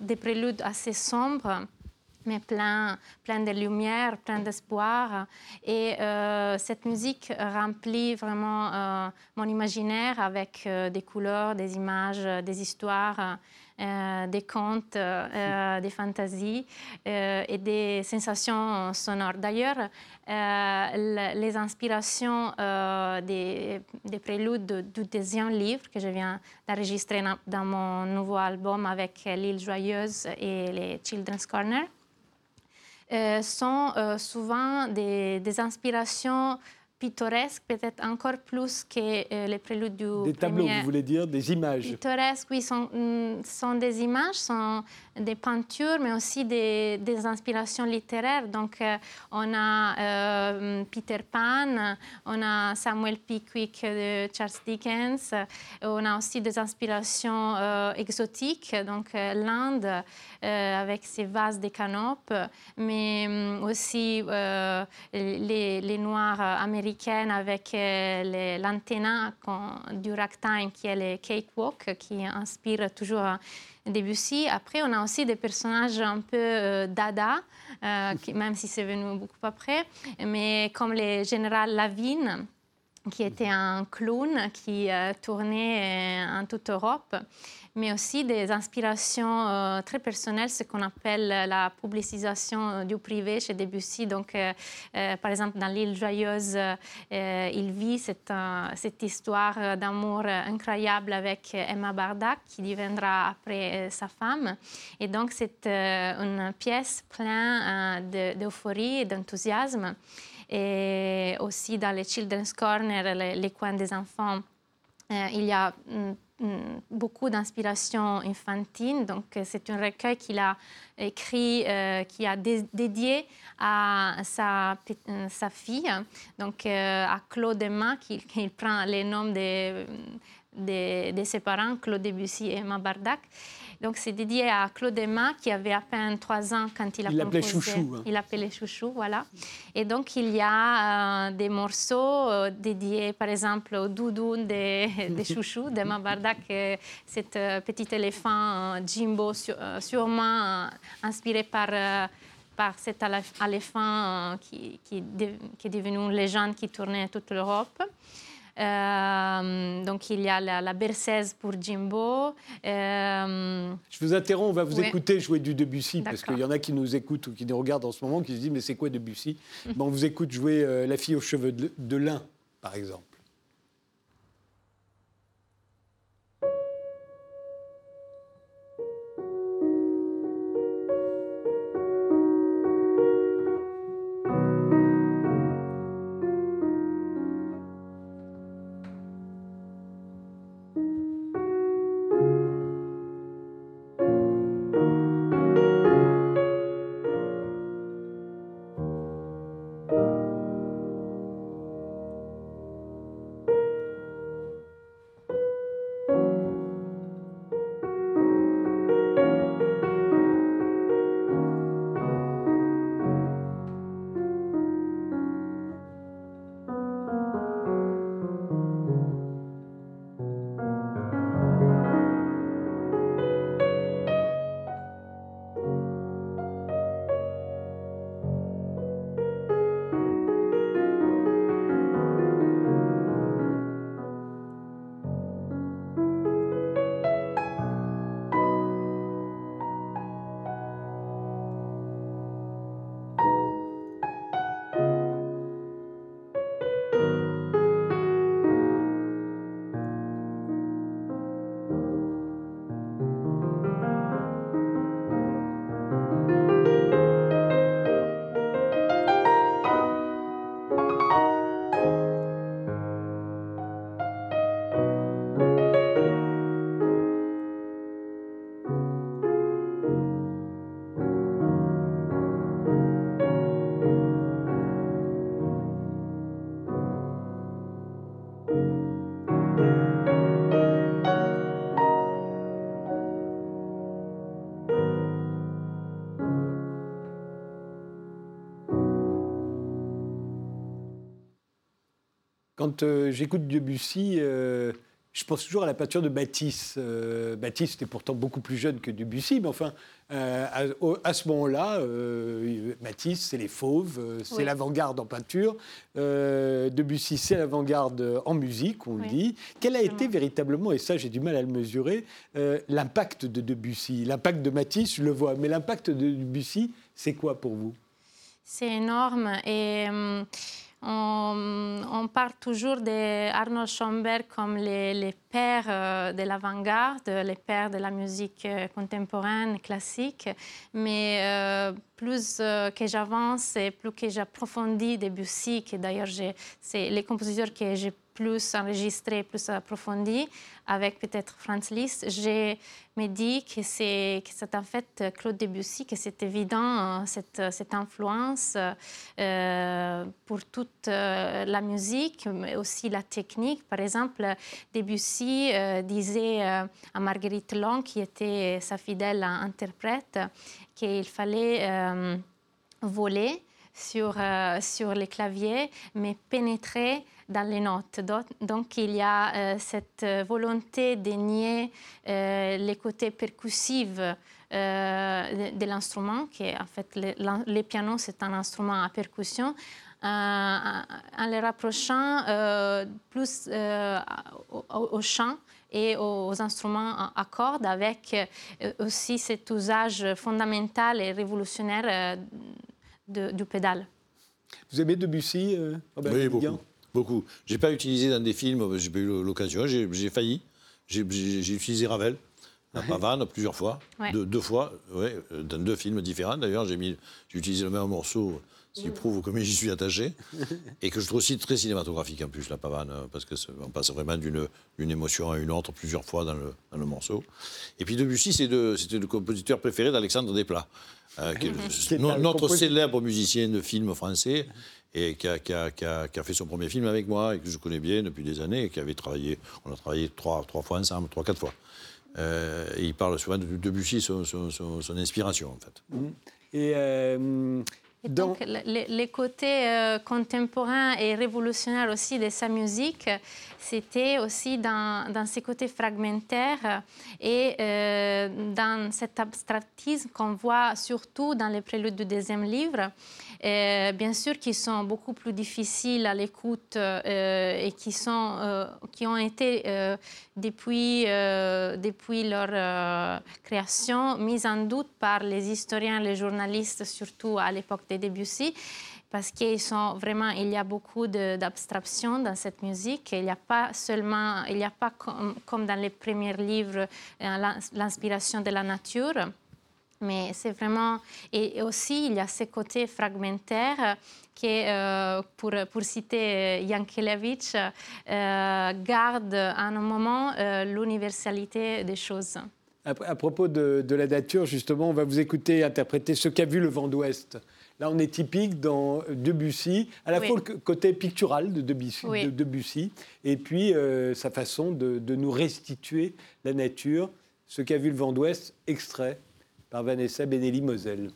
des préludes assez sombres mais plein, plein de lumière, plein d'espoir. Et cette musique remplit vraiment mon imaginaire avec des couleurs, des images, des histoires. Euh, des contes, euh, des fantasies euh, et des sensations sonores. D'ailleurs, les inspirations des, des, préludes du deuxième livre que je viens d'enregistrer dans mon nouveau album avec L'île joyeuse et les Children's Corner sont souvent des, des inspirations pittoresques, peut-être encore plus que euh, les préludes du Des tableaux, vous voulez dire, des images. Pittoresques, oui, sont, mm, sont des images, sont des peintures, mais aussi des, des inspirations littéraires. Donc, euh, on a euh, Peter Pan, on a Samuel Pickwick de Charles Dickens, on a aussi des inspirations exotiques, donc l'Inde avec ses vases de canopes, mais aussi les, les Noirs américains avec euh, l'antenna du ragtime qui est le cakewalk qui inspire toujours Debussy. Après, on a aussi des personnages un peu euh, dada, euh, même si c'est venu beaucoup après, mais comme le général Lavigne qui était un clown qui tournait en toute Europe mais aussi des inspirations euh, très personnelles, ce qu'on appelle la publicisation euh, du privé chez Debussy. Donc, euh, par exemple, dans L'île joyeuse, il vit cette, cette histoire d'amour incroyable avec Emma Bardac, qui deviendra après sa femme. Et donc, c'est une pièce pleine d'euphorie et d'enthousiasme. Et aussi dans les Children's Corner, les, coins des enfants, il y a mm, Mm, beaucoup d'inspiration infantile. Donc, euh, c'est un recueil qu'il a écrit, euh, qui a dédié à sa, euh, fille, donc à Claude Emma, qui, prend les noms de de, ses parents, Claude Debussy et Emma Bardac. Donc c'est dédié à Claude Emma qui avait à peine trois ans quand il a il l'appelait Chouchou. Hein. Il l'appelait Chouchou, voilà. Et donc il y a euh, des morceaux euh, dédiés par exemple au doudou des de Chouchou, d'Emma Bardac, cet petit éléphant Jimbo sûrement inspiré par par cet éléphant qui, qui, qui, est devenu une légende qui tournait toute l'Europe. Euh, donc il y a la, berceuse pour Jimbo. Euh, Je vous interromps, on va vous écouter jouer du Debussy, parce qu'il y en a qui nous écoutent ou qui nous regardent en ce moment, qui se disent mais c'est quoi Debussy? Bon, On vous écoute jouer euh, La fille aux cheveux de lin, par exemple. Quand euh, j'écoute Debussy, euh, je pense toujours à la peinture de Matisse. Euh, Matisse était pourtant beaucoup plus jeune que Debussy, mais enfin, à, ce moment-là, Matisse, c'est les fauves, c'est l'avant-garde en peinture. Debussy, c'est l'avant-garde en musique, on le dit. Quel a été véritablement, et ça j'ai du mal à le mesurer, l'impact de Debussy? L'impact de Matisse, je le vois, mais l'impact de Debussy, c'est quoi pour vous? C'est énorme. Et. On, parle toujours d'Arnold Schoenberg comme les, pères euh, de l'avant-garde, les pères de la musique euh, contemporaine, classique. Mais euh, plus que j'avance et plus que j'approfondis Debussy, que d'ailleurs c'est les compositeurs que j'ai plus enregistré, plus approfondi, avec peut-être Franz Liszt, je me dis que c'est en fait Claude Debussy, que c'est évident cette, cette influence euh, pour toute euh, la musique, mais aussi la technique. Par exemple, Debussy euh, disait à Marguerite Long, qui était sa fidèle interprète, qu'il fallait voler sur les claviers, mais pénétrer dans les notes. Donc il y a euh, cette euh, volonté de nier euh, les côtés percussifs de, l'instrument, qui est en fait le, piano, c'est un instrument à percussion, en les rapprochant plus au, chant et aux instruments à cordes, avec aussi cet usage fondamental et révolutionnaire du pédale. Vous aimez Debussy, Robert Oui, beaucoup. Beaucoup. Je n'ai pas utilisé dans des films, j'ai pas eu l'occasion, j'ai failli. J'ai utilisé Ravel, la pavane, plusieurs fois, deux, fois, ouais, dans deux films différents. D'ailleurs, j'ai utilisé le même morceau ce qui prouve combien j'y suis attaché, et que je trouve aussi très cinématographique en plus, la pavane, parce qu'on passe vraiment d'une émotion à une autre plusieurs fois dans le, dans le morceau. Et puis Debussy, c'était le compositeur préféré d'Alexandre Desplat, euh, notre célèbre musicien de film français, et qui a, qui, a, qui, a, fait son premier film avec moi, et que je connais bien depuis des années, et qui avait travaillé, on a travaillé trois, trois fois ensemble, trois, quatre fois. Euh, et il parle souvent de Debussy, son, son, son, inspiration, en fait. Mmh. Et euh, donc, les, côtés euh, contemporains et révolutionnaires aussi de sa musique, c'était aussi dans, dans, ses côtés fragmentaires et euh, dans cet abstractisme qu'on voit surtout dans les préludes du deuxième livre. Euh, bien sûr, qui sont beaucoup plus difficiles à l'écoute et qui, sont, qui ont été depuis, depuis leur création mises en doute par les historiens, les journalistes, surtout à l'époque de Debussy parce qu'ils sont vraiment, il y a beaucoup d'abstraction dans cette musique. Il n'y a pas seulement, il n'y a pas comme, dans les premiers livres euh, l'inspiration de la nature, mais c'est vraiment, et aussi il y a ce côté fragmentaire qui, euh, pour, pour, citer Yankelevich, euh, garde à un moment l'universalité des choses. À, propos de, de, la nature, justement, on va vous écouter interpréter ce qu'a vu le vent d'ouest. Là, on est typique dans Debussy, à la fois le côté pictural de Debussy, et puis euh, sa façon de, de, nous restituer la nature, ce qu'a vu le vent d'Ouest, extrait par Vanessa Benelli-Moselle.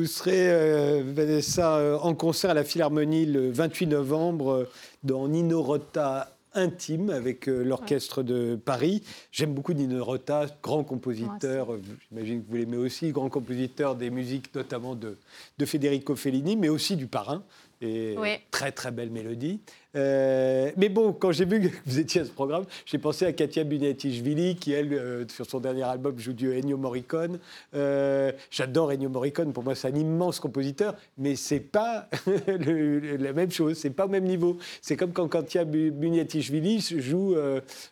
Vous serez, euh, Vanessa, euh, en concert à la Philharmonie le 28 novembre euh, dans Nino Rota intime avec l'orchestre de Paris. J'aime beaucoup Nino Rota, grand compositeur, j'imagine que vous l'aimez aussi, grand compositeur des musiques notamment de, de Federico Fellini, mais aussi du Parrain. Et très très belle mélodie. Euh, mais bon, quand j'ai vu que vous étiez à ce programme, j'ai pensé à Katia Bunatichvili, qui, elle, euh, sur son dernier album, joue du Ennio Morricone. Euh, j'adore Ennio Morricone, pour moi, c'est un immense compositeur, mais c'est pas la même chose, c'est pas au même niveau. C'est comme quand Katia Bunatichvili joue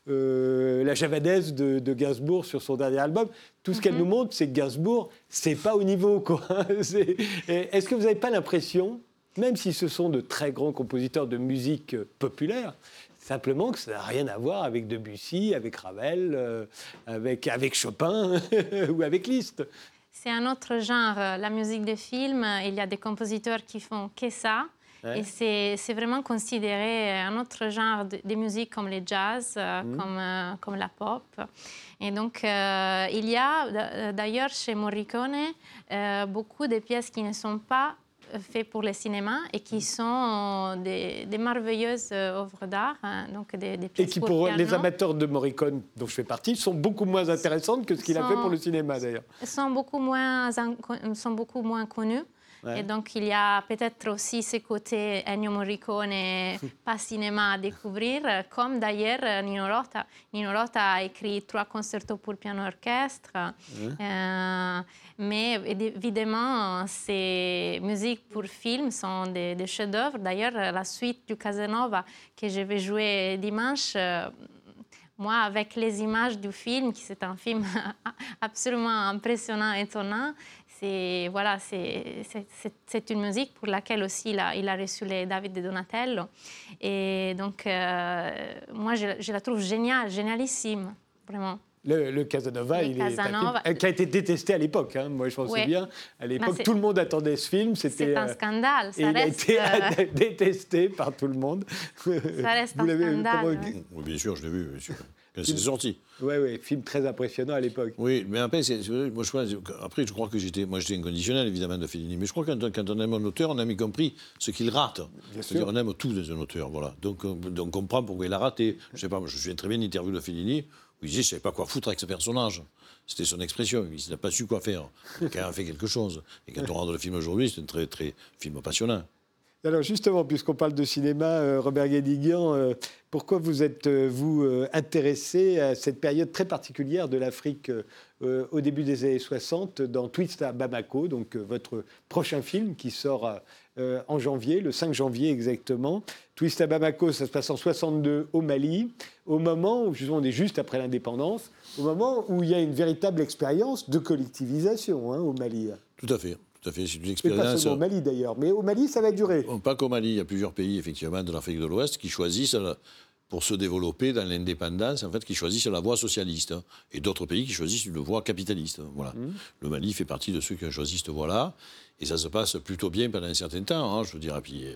la javanaise de, de, Gainsbourg sur son dernier album. Tout ce qu'elle mhm. nous montre, c'est que Gainsbourg, c'est pas au niveau. Est-ce que vous n'avez pas l'impression même si ce sont de très grands compositeurs de musique populaire, simplement que ça n'a rien à voir avec Debussy, avec Ravel, euh, avec, avec Chopin ou avec Liszt. C'est un autre genre, la musique de film. Il y a des compositeurs qui font que ça. Et c'est vraiment considéré un autre genre de, de musique comme le jazz, mmh. comme, comme la pop. Et donc, il y a d'ailleurs chez Morricone beaucoup de pièces qui ne sont pas faites pour le cinéma et qui sont des, merveilleuses œuvres d'art, hein, donc des, des, pièces Et qui, pour, les amateurs de Morricone, dont je fais partie, sont beaucoup moins intéressantes que ce qu'il a fait pour le cinéma, d'ailleurs. Sont beaucoup moins, sont beaucoup moins Et donc, il y a peut-être aussi ce côté Ennio Morricone, pas cinéma à découvrir, comme d'ailleurs Nino Rota. Nino Rota a écrit trois concertos pour piano-orchestre. Euh, mais évidemment, ces musiques pour film sont des, chefs-d'œuvre. D'ailleurs, la suite du Casanova que je vais jouer dimanche, euh, moi, avec les images du film, qui c'est un film absolument impressionnant, étonnant, c'est voilà, c'est une musique pour laquelle aussi il a, il a reçu les David de Donatello. Et donc, euh, moi, je, la trouve géniale, génialissime, vraiment. Le, Casanova, il Est, qui a été détesté à l'époque. Hein. Moi, je m'en souviens. À l'époque, tout le monde attendait ce film. C'était un euh, scandale. Ça et reste, il a été euh, détesté par tout le monde. Ça reste un scandale. Oui, bien sûr, je l'ai vu. Bien sûr. C'est sorti. Oui, oui, film très impressionnant à l'époque. Oui, mais après, moi, je crois, après, je crois que j'étais, moi, j'étais inconditionnel évidemment de Fellini, mais je crois que quand, on aime un auteur, on a mis compris ce qu'il rate. C'est-à-dire, on aime tout dans un auteur, voilà. Donc, on, donc, on comprend pourquoi il a raté. Je sais pas, je suis très bien interview de Fellini où il disait, je savais pas quoi foutre avec ce personnage. C'était son expression. Il n'a pas su quoi faire. Il a fait quelque chose. Et quand on regarde le film aujourd'hui, c'est un très, très film passionnant. Alors justement, puisqu'on parle de cinéma, euh, Robert Guédiguian, euh, pourquoi vous êtes, euh, intéressé à cette période très particulière de l'Afrique au début des années 60 dans Twist à Bamako, donc votre prochain film qui sort en janvier, le 5 janvier exactement. Twist à Bamako, ça se passe en 62 au Mali, au moment où on est juste après l'indépendance, au moment où il y a une véritable expérience de collectivisation hein, au Mali. Tout à fait. Tout à fait, c'est une expérience. pas seulement au Mali d'ailleurs, mais au Mali, ça va durer. Pas qu'au Mali, il y a plusieurs pays, effectivement, de l'Afrique de l'Ouest qui choisissent, euh, pour se développer dans l'indépendance, en fait, qui choisissent la voie socialiste. Hein, et d'autres pays qui choisissent une voie capitaliste. Voilà. Mmh. Le Mali fait partie de ceux qui ont choisi cette voie-là. Et ça se passe plutôt bien pendant un certain temps, hein, je veux dire. puis, euh,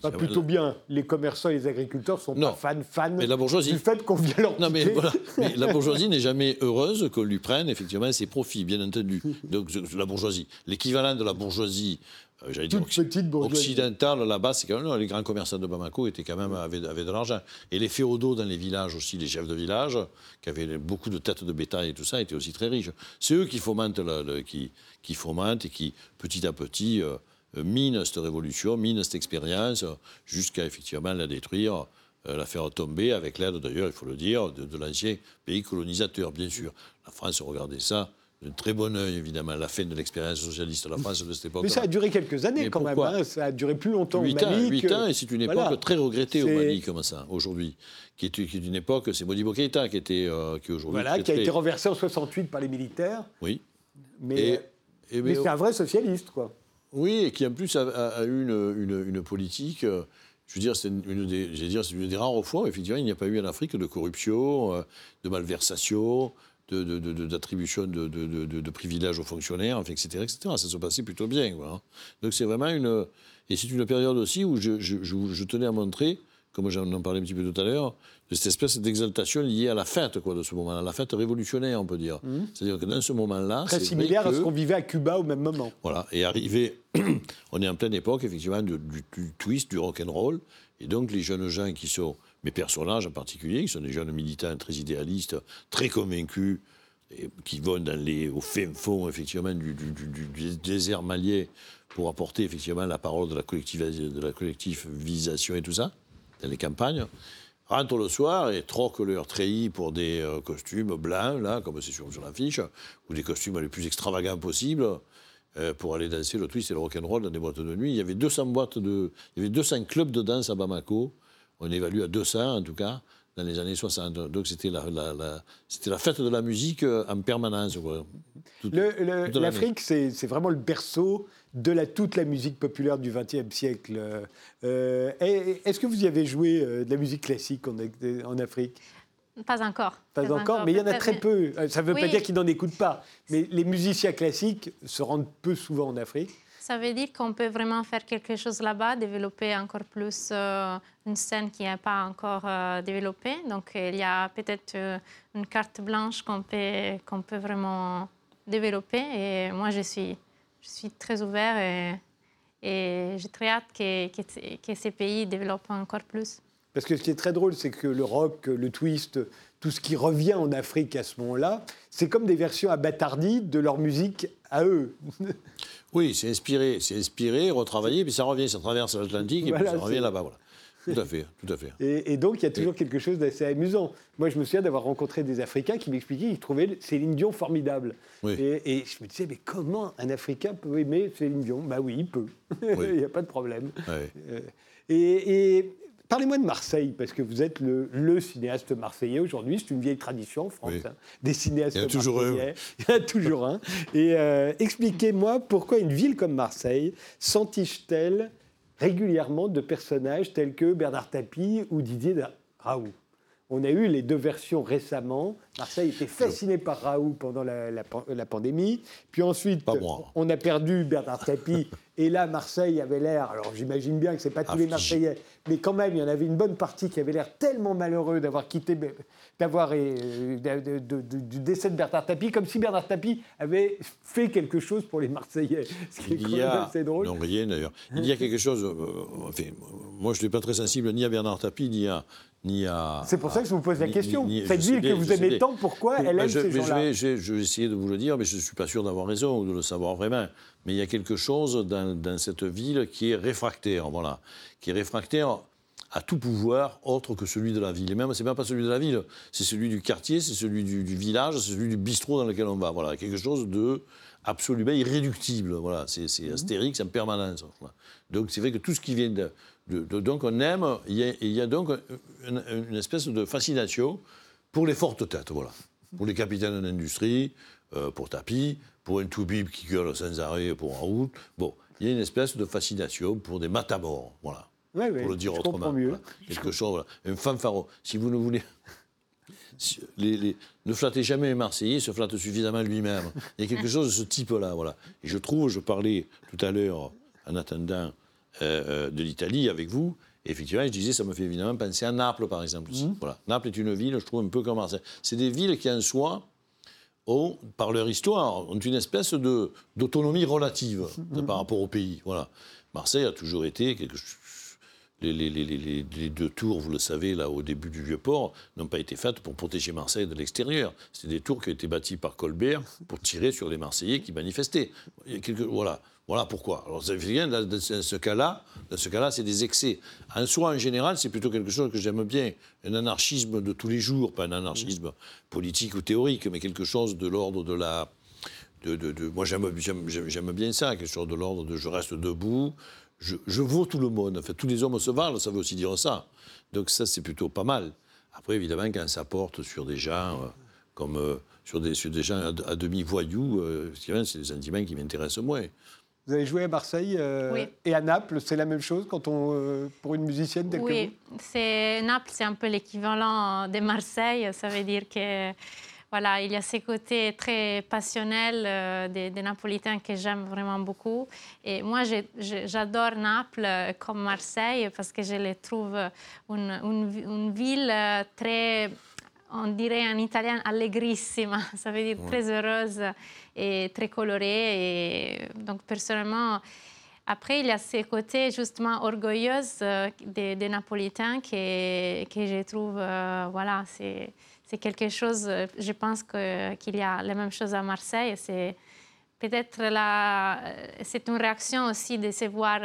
pas plutôt bien. Les commerçants et les agriculteurs sont pas fans, fans mais la bourgeoisie... du fait qu'on vient leur non, mais, voilà. mais la bourgeoisie n'est jamais heureuse qu'on lui prenne effectivement ses profits, bien entendu. Donc la bourgeoisie, l'équivalent de la bourgeoisie j'allais dire occidentale là-bas, c'est quand même les grands commerçants de Bamako étaient quand même avaient, de l'argent. Et les féodaux dans les villages aussi, les chefs de village, qui avaient beaucoup de têtes de bétail et tout ça, étaient aussi très riches. C'est eux qui fomentent, le, qui, qui fomentent et qui petit à petit euh, minent cette révolution, minent cette expérience, jusqu'à effectivement la détruire. Euh, la faire tomber avec l'aide d'ailleurs, il faut le dire, de, de l'ancien pays colonisateur, bien sûr. La France regardait ça de très bon oeil, évidemment, la fin de l'expérience socialiste de la France de cette époque. Mais ça a duré quelques années quand même. Hein. ça a duré plus longtemps 8 au Mali. Ans, 8 ans, et c'est une époque très regrettée au Mali, comme ça, aujourd'hui. Qui est, une époque, c'est Modibo Keïta qui était euh, qui aujourd'hui. Voilà, qui a été renversé en 68 par les militaires. Oui. Mais, mais c'est un vrai socialiste, quoi. Oui, et qui en plus a, eu une, une, politique. Euh, je veux dire, c'est une, des, dire, une des rares fois, effectivement, il n'y a pas eu en Afrique de corruption, euh, de malversation, d'attribution de, de, privilèges aux fonctionnaires, etc., etc. Ça se passait plutôt bien. Hein. Donc c'est vraiment une... Et c'est une période aussi où je, tenais à montrer, comme j'en en parlais un petit peu tout à l'heure, de cette espèce d'exaltation liée à la fête quoi, de ce moment-là, la fête révolutionnaire, on peut dire. Mmh. C'est-à-dire que dans ce moment-là... Très similaire à ce qu'on vivait à Cuba au même moment. Voilà, et arrivé... on est en pleine époque, effectivement, du, du twist, du rock'n'roll, et donc les jeunes gens qui sont mes personnages en particulier, qui sont des jeunes militants très idéalistes, très convaincus, qui vont dans les, au fin fond, effectivement, du, désert malien pour apporter, effectivement, la parole de la, de la collectivisation et tout ça, dans les campagnes, rentrent le soir et troquent leur treillis pour des euh, costumes blancs, là, comme c'est sur, sur l'affiche, ou des costumes les plus extravagants possibles, euh, pour aller danser le twist et le rock'n'roll dans des boîtes de nuit. Il y avait 200 boîtes de, il y avait 200 clubs de danse à Bamako, on évalue à 200 en tout cas, dans les années 60. Donc c'était la, c'était la fête de la musique euh, en permanence. L'Afrique, c'est vraiment le berceau de la, toute la musique populaire du XXe siècle. Euh, est-ce que vous y avez joué euh, de la musique classique en, en Afrique? Pas encore. Pas, encore, mais il y en a très peu. Ça ne veut pas dire qu'ils n'en écoutent pas. Mais les musiciens classiques se rendent peu souvent en Afrique. Ça veut dire qu'on peut vraiment faire quelque chose là-bas, développer encore plus euh, une scène qui n'est pas encore euh, développée. Donc il y a peut-être euh, une carte blanche qu'on peut, peut vraiment développer. Et moi, je suis, je suis très ouvert et, j'ai très hâte que, que ces pays développent encore plus. Parce que ce qui est très drôle, c'est que le rock, le twist, tout ce qui revient en Afrique à ce moment-là, c'est comme des versions abâtardies de leur musique à eux. Oui, c'est inspiré, c'est inspiré, retravaillé, puis ça revient, ça traverse l'Atlantique et puis ça revient là-bas. Voilà. Tout à fait, tout à fait. Et, donc, il y a toujours quelque chose d'assez amusant. Moi, je me souviens d'avoir rencontré des Africains qui m'expliquaient qu'ils trouvaient Céline Dion formidable. Et, je me disais, mais comment un Africain peut aimer Céline Dion? Bah oui, il peut. il n'y a pas de problème. Euh, et, Parlez-moi de Marseille, parce que vous êtes le, cinéaste marseillais aujourd'hui. C'est une vieille tradition en France, hein, des cinéastes Il y en a toujours un. Il y en a toujours un. Et euh, expliquez-moi pourquoi une ville comme Marseille s'entiche-t-elle régulièrement de personnages tels que Bernard Tapie ou Didier Raoult? On a eu les deux versions récemment. Marseille était fasciné par Raoult pendant la, la pandémie. Puis ensuite, on a perdu Bernard Tapie et là, Marseille avait l'air, alors j'imagine bien que ce n'est pas tous les Marseillais, mais quand même, il y en avait une bonne partie qui avait l'air tellement malheureux d'avoir quitté, d'avoir euh, du décès de Bernard Tapie, comme si Bernard Tapie avait fait quelque chose pour les Marseillais. Ce qui il est assez drôle. Non, rien d'ailleurs. Il y a quelque chose, euh, enfin, moi je ne suis pas très sensible ni à Bernard Tapie, ni à, ni à. C'est pour ça que je vous pose la question. Cette ville que vous aimez tant, pourquoi elle aime ces gens-là je, je, vais essayer de vous le dire, mais je ne suis pas sûr d'avoir raison ou de le savoir vraiment mais il y a quelque chose dans, cette ville qui est réfractaire, voilà, qui est réfractaire à tout pouvoir autre que celui de la ville. Et même, c'est même pas celui de la ville, c'est celui du quartier, c'est celui du, village, c'est celui du bistrot dans lequel on va. Voilà, quelque chose de absolument irréductible. Voilà, c'est, c'est mhm. astérix en permanence. Donc c'est vrai que tout ce qui vient de, donc on aime, il y a, donc une, une, espèce de fascination pour les fortes têtes, voilà, pour les capitaines d'industrie, euh, pour Tapi, pour un Toubib qui gueule sans arrêt pour un route. Bon, il y a une espèce de fascination pour des matamors, voilà. pour le dire autrement. Mieux. Quelque chose, voilà. Un fanfaron. Si vous ne voulez. Les, ne flattez jamais un Marseillais, se flatte suffisamment lui-même. Il y a quelque chose de ce type-là, voilà. Et je trouve, je parlais tout à l'heure, en attendant, euh, euh, de l'Italie avec vous, et effectivement, je disais, ça me fait évidemment penser à Naples, par exemple. Mmh. Voilà. Naples est une ville, je trouve, un peu comme Marseille. C'est des villes qui, en soi, ont, par leur histoire, ont une espèce d'autonomie relative mhm. par rapport au pays. Voilà. Marseille a toujours été quelque les, deux tours, vous le savez, là, au début du Vieux-Port, n'ont pas été faites pour protéger Marseille de l'extérieur. C'est des tours qui ont été bâties par Colbert pour tirer sur les Marseillais qui manifestaient. Voilà. Voilà pourquoi. Alors, dans ce cas-là, ce cas-là, c'est des excès. En soi, en général, c'est plutôt quelque chose que j'aime bien. Un anarchisme de tous les jours, pas un anarchisme politique ou théorique, mais quelque chose de l'ordre de la. De, de, moi, j'aime bien ça, quelque chose de l'ordre de je reste debout, je, je vaux tout le monde. En fait, tous les hommes se valent, ça veut aussi dire ça. Donc, ça, c'est plutôt pas mal. Après, évidemment, quand ça porte sur des gens euh, comme. Euh, sur, des, sur des gens à, demi voyous, euh, c'est des sentiments qui m'intéressent moins. Vous avez joué à Marseille euh, et à Naples, c'est la même chose quand on, euh, pour une musicienne telle oui. c'est Naples, c'est un peu l'équivalent de Marseille. Ça veut dire que voilà, il y a ces côtés très passionnels euh, des, Napolitains que j'aime vraiment beaucoup. Et moi, j'adore Naples comme Marseille parce que je les trouve une, une, une ville très on dirait en italien allegrissima, ça veut dire très heureuse et très colorée. Et donc personnellement, après, il y a ces côtés justement orgueilleux euh, des, Napolitains que, que je trouve, euh, voilà, c'est quelque chose, je pense qu'il y a la même chose à Marseille. C'est peut-être c'est une réaction aussi de se voir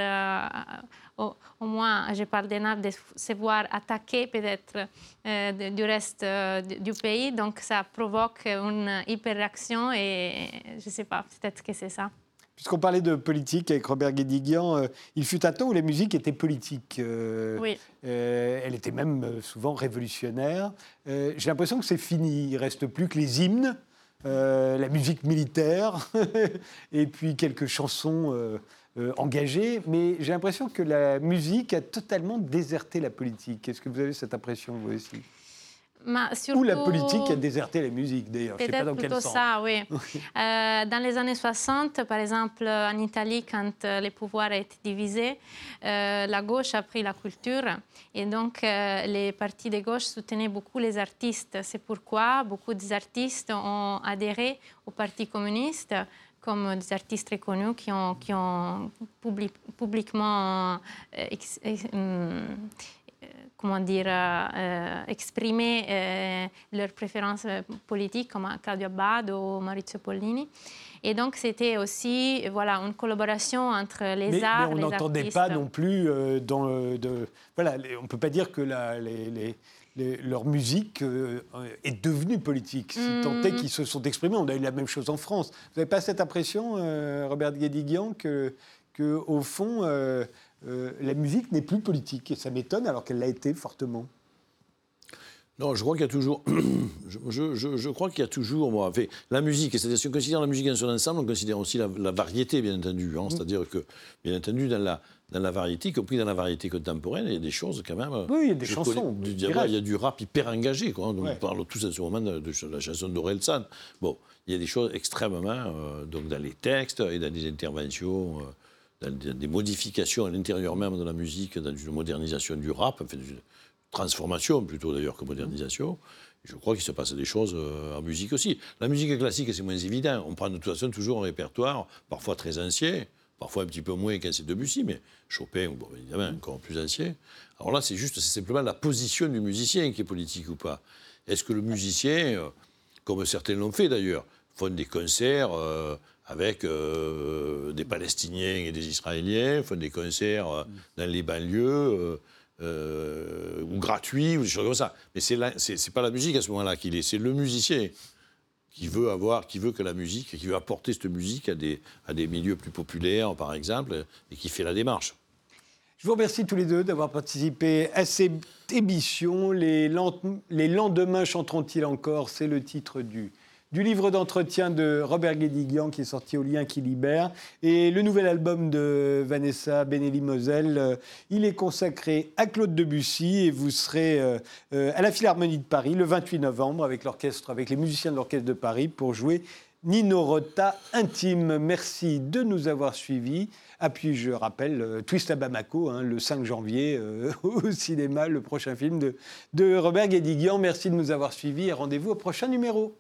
au, moins, je parle des nappes, de se voir attaquer peut-être euh, du reste euh, du pays. Donc ça provoque une hyper-réaction et je ne sais pas, peut-être que c'est ça. Puisqu'on parlait de politique avec Robert Guédiguian, euh, il fut un temps où la musique était politique. oui. elle était même souvent révolutionnaire. J'ai l'impression que c'est fini. Il ne reste plus que les hymnes, la musique militaire et puis quelques chansons euh, engagé, mais j'ai l'impression que la musique a totalement déserté la politique. Est-ce que vous avez cette impression, vous aussi? Ou la politique a déserté la musique, d'ailleurs. Je sais pas dans quel sens. ça, oui. euh, dans les années 60, par exemple, en Italie, quand euh, les pouvoirs étaient divisés, euh, la gauche a pris la culture. Et donc, euh, les partis de gauche soutenaient beaucoup les artistes. C'est pourquoi beaucoup des artistes ont adhéré au Parti communiste comme des artistes très connus qui ont, qui ont publiquement comment dire, euh, euh, exprimer euh, leurs préférences politiques, comme Claudio Abbado ou Maurizio Pollini. Et donc, c'était aussi voilà, une collaboration entre les arts mais on n'entendait pas non plus dans de, voilà, on ne peut pas dire que la, les, leur musique est devenue politique, si mm. tant est qu'ils se sont exprimés. On a eu la même chose en France. Vous n'avez pas cette impression, Robert Guédiguian, que, que au fond, euh, la musique n'est plus politique. Et ça m'étonne alors qu'elle l'a été fortement. Non, je crois qu'il y a toujours. je, crois qu'il y a toujours. Moi, fait, la musique, c'est-à-dire si on considère la musique en son ensemble, on considère aussi la, variété, bien entendu. Hein. Mm. C'est-à-dire que, bien entendu, dans la, dans la variété, y compris dans la variété contemporaine, il y a des choses quand même. Oui, il y a des chansons. il, y a, du rap hyper engagé. Quoi. On parle tous en ce moment de, la chanson d'Orelsan. Bon, il y a des choses extrêmement. Euh, donc dans les textes et dans les interventions. Euh, des modifications à l'intérieur même de la musique, dans une modernisation du rap, enfin, une transformation plutôt d'ailleurs que modernisation. je crois qu'il se passe des choses euh, en musique aussi. La musique classique, c'est moins évident. On prend de toute façon toujours un répertoire, parfois très ancien, parfois un petit peu moins qu'un c'est Debussy, mais Chopin, bon, évidemment, encore plus ancien. Alors là, c'est juste, c'est simplement la position du musicien qui est politique ou pas. Est-ce que le musicien, euh, comme certains l'ont fait d'ailleurs, font des concerts euh, avec euh, des Palestiniens et des Israéliens, font des concerts euh, dans les banlieues, euh, ou gratuits, ou des choses comme ça. Mais c'est n'est pas la musique à ce moment-là qu'il est, c'est le musicien qui veut avoir, qui veut que la musique, qui veut apporter cette musique à des, à des milieux plus populaires, par exemple, et qui fait la démarche. Je vous remercie tous les deux d'avoir participé à cette émission. Les lendemains chanteront-ils encore? C'est le titre du, du livre d'entretien de Robert Guédiguian qui est sorti au Lien qui libère et le nouvel album de Vanessa Benelli-Moselle. Euh, il est consacré à Claude Debussy et vous serez euh, euh, à la Philharmonie de Paris le 28 novembre avec l'orchestre, avec les musiciens de l'orchestre de Paris pour jouer Nino Rota intime. Merci de nous avoir suivis. Ah, puis je rappelle Twist à Bamako, hein, le 5 janvier au cinéma, le prochain film de, de Robert Guédiguian. Merci de nous avoir suivis et rendez-vous au prochain numéro.